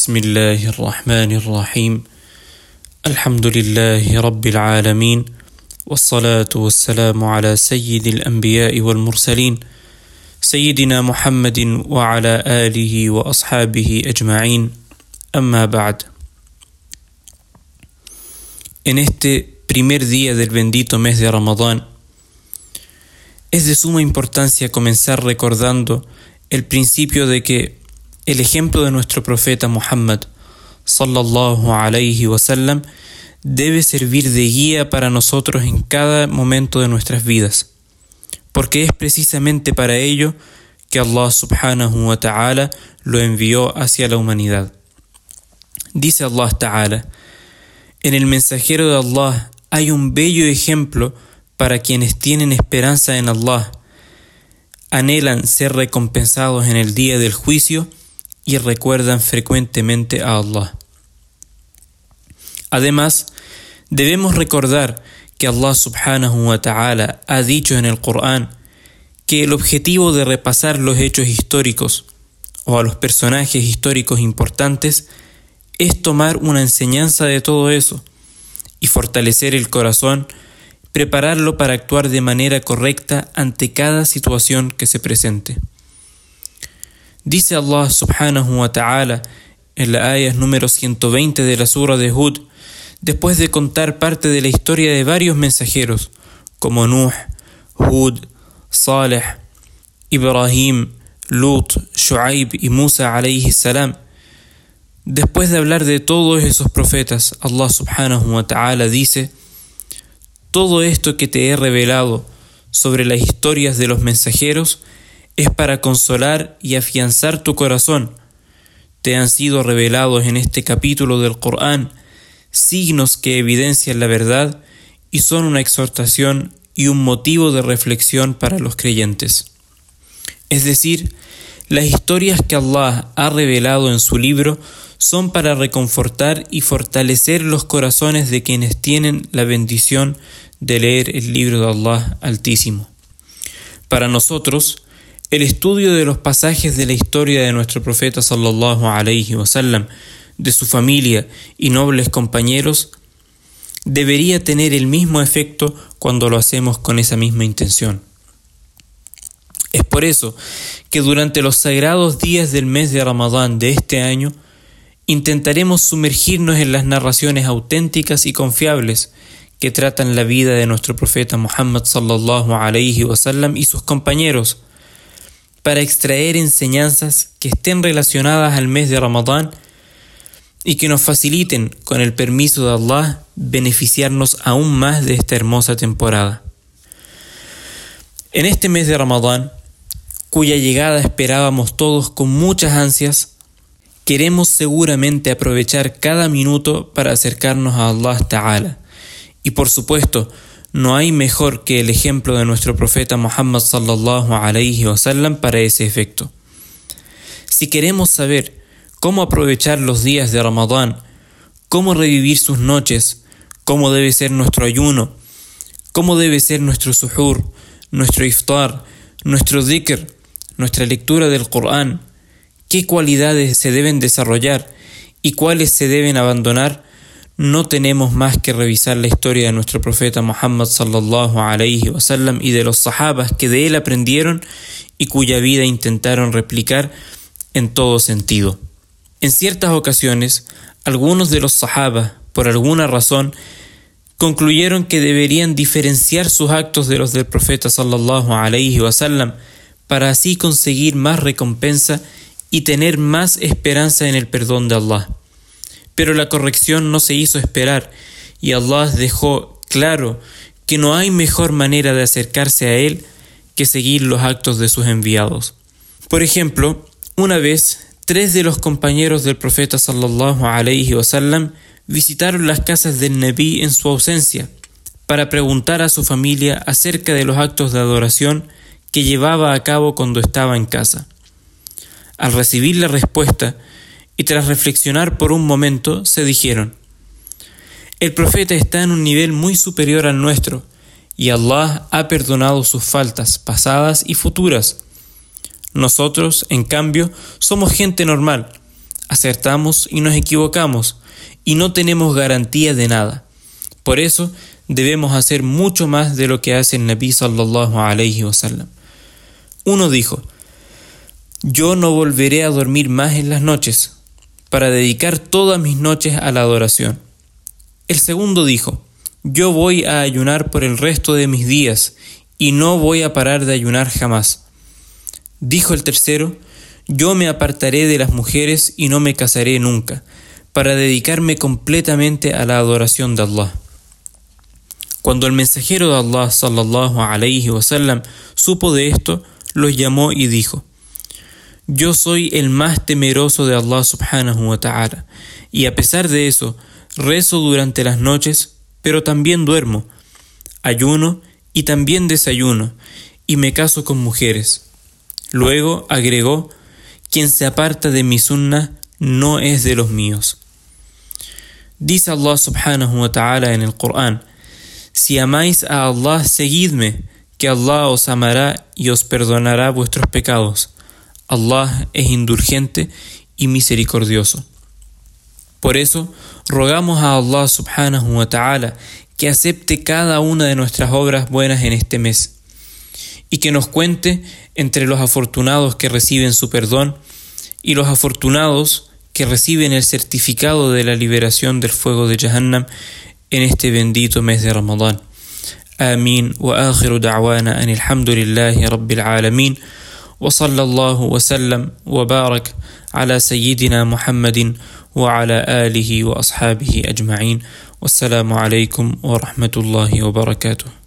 بسم الله الرحمن الرحيم. الحمد لله رب العالمين والصلاة والسلام على سيد الأنبياء والمرسلين سيدنا محمد وعلى آله وأصحابه أجمعين. أما بعد En este primer día del bendito mes de Ramadán, es de suma importancia comenzar recordando el principio de que el ejemplo de nuestro profeta Muhammad sallallahu alayhi wasallam debe servir de guía para nosotros en cada momento de nuestras vidas, porque es precisamente para ello que Allah subhanahu wa ta'ala lo envió hacia la humanidad. Dice Allah ta'ala, en el mensajero de Allah hay un bello ejemplo para quienes tienen esperanza en Allah, anhelan ser recompensados en el día del juicio y recuerdan frecuentemente a Allah. Además, debemos recordar que Allah subhanahu wa ta'ala ha dicho en el Corán que el objetivo de repasar los hechos históricos o a los personajes históricos importantes es tomar una enseñanza de todo eso y fortalecer el corazón, prepararlo para actuar de manera correcta ante cada situación que se presente. Dice Allah subhanahu wa ta'ala en la ayah número 120 de la sura de Hud, después de contar parte de la historia de varios mensajeros, como Nuh, Hud, Saleh, Ibrahim, Lut, Shu'aib y Musa alayhi salam, Después de hablar de todos esos profetas, Allah subhanahu wa ta'ala dice, todo esto que te he revelado sobre las historias de los mensajeros es para consolar y afianzar tu corazón. Te han sido revelados en este capítulo del Corán signos que evidencian la verdad y son una exhortación y un motivo de reflexión para los creyentes. Es decir, las historias que Allah ha revelado en su libro son para reconfortar y fortalecer los corazones de quienes tienen la bendición de leer el libro de Allah Altísimo. Para nosotros, el estudio de los pasajes de la historia de nuestro profeta sallallahu alaihi wasallam, de su familia y nobles compañeros, debería tener el mismo efecto cuando lo hacemos con esa misma intención. Es por eso que durante los sagrados días del mes de Ramadán de este año, intentaremos sumergirnos en las narraciones auténticas y confiables que tratan la vida de nuestro profeta Muhammad sallallahu alaihi wasallam y sus compañeros para extraer enseñanzas que estén relacionadas al mes de Ramadán y que nos faciliten, con el permiso de Allah, beneficiarnos aún más de esta hermosa temporada. En este mes de Ramadán, cuya llegada esperábamos todos con muchas ansias, queremos seguramente aprovechar cada minuto para acercarnos a Allah Ta'ala. Y por supuesto, no hay mejor que el ejemplo de nuestro profeta Muhammad sallallahu alayhi wasallam para ese efecto. Si queremos saber cómo aprovechar los días de Ramadán, cómo revivir sus noches, cómo debe ser nuestro ayuno, cómo debe ser nuestro suhur, nuestro iftar, nuestro dhikr, nuestra lectura del Corán, qué cualidades se deben desarrollar y cuáles se deben abandonar, no tenemos más que revisar la historia de nuestro profeta Muhammad sallallahu alayhi wasallam y de los sahabas que de él aprendieron y cuya vida intentaron replicar en todo sentido. En ciertas ocasiones, algunos de los sahabas, por alguna razón, concluyeron que deberían diferenciar sus actos de los del profeta sallallahu alayhi wasallam para así conseguir más recompensa y tener más esperanza en el perdón de Allah. Pero la corrección no se hizo esperar y Allah dejó claro que no hay mejor manera de acercarse a Él que seguir los actos de sus enviados. Por ejemplo, una vez tres de los compañeros del profeta sallallahu alaihi wasallam visitaron las casas del Nabi en su ausencia para preguntar a su familia acerca de los actos de adoración que llevaba a cabo cuando estaba en casa. Al recibir la respuesta y tras reflexionar por un momento, se dijeron, el profeta está en un nivel muy superior al nuestro, y Allah ha perdonado sus faltas pasadas y futuras. Nosotros, en cambio, somos gente normal, acertamos y nos equivocamos, y no tenemos garantía de nada. Por eso debemos hacer mucho más de lo que hace el Nabi sallallahu alayhi wasallam. Uno dijo, yo no volveré a dormir más en las noches, para dedicar todas mis noches a la adoración. El segundo dijo, yo voy a ayunar por el resto de mis días, y no voy a parar de ayunar jamás. Dijo el tercero, yo me apartaré de las mujeres y no me casaré nunca, para dedicarme completamente a la adoración de Allah. Cuando el mensajero de Allah sallallahu alayhi wasallam supo de esto, los llamó y dijo: Yo soy el más temeroso de Allah subhanahu wa ta'ala, y a pesar de eso, rezo durante las noches, pero también duermo, ayuno y también desayuno, y me caso con mujeres. Luego agregó: Quien se aparta de mi sunna no es de los míos. Dice Allah subhanahu wa ta'ala en el Corán, si amáis a Allah, seguidme, que Allah os amará y os perdonará vuestros pecados. Allah es indulgente y misericordioso. Por eso, rogamos a Allah subhanahu wa ta'ala que acepte cada una de nuestras obras buenas en este mes y que nos cuente entre los afortunados que reciben su perdón y los afortunados que reciben el certificado de la liberación del fuego de Jahannam en este bendito mes de Ramadán. Amin wa akhiru da'wana anil hamdulillahi rabbil alamin. وصلى الله وسلم وبارك على سيدنا محمد وعلى آله وأصحابه أجمعين. والسلام عليكم ورحمة الله وبركاته.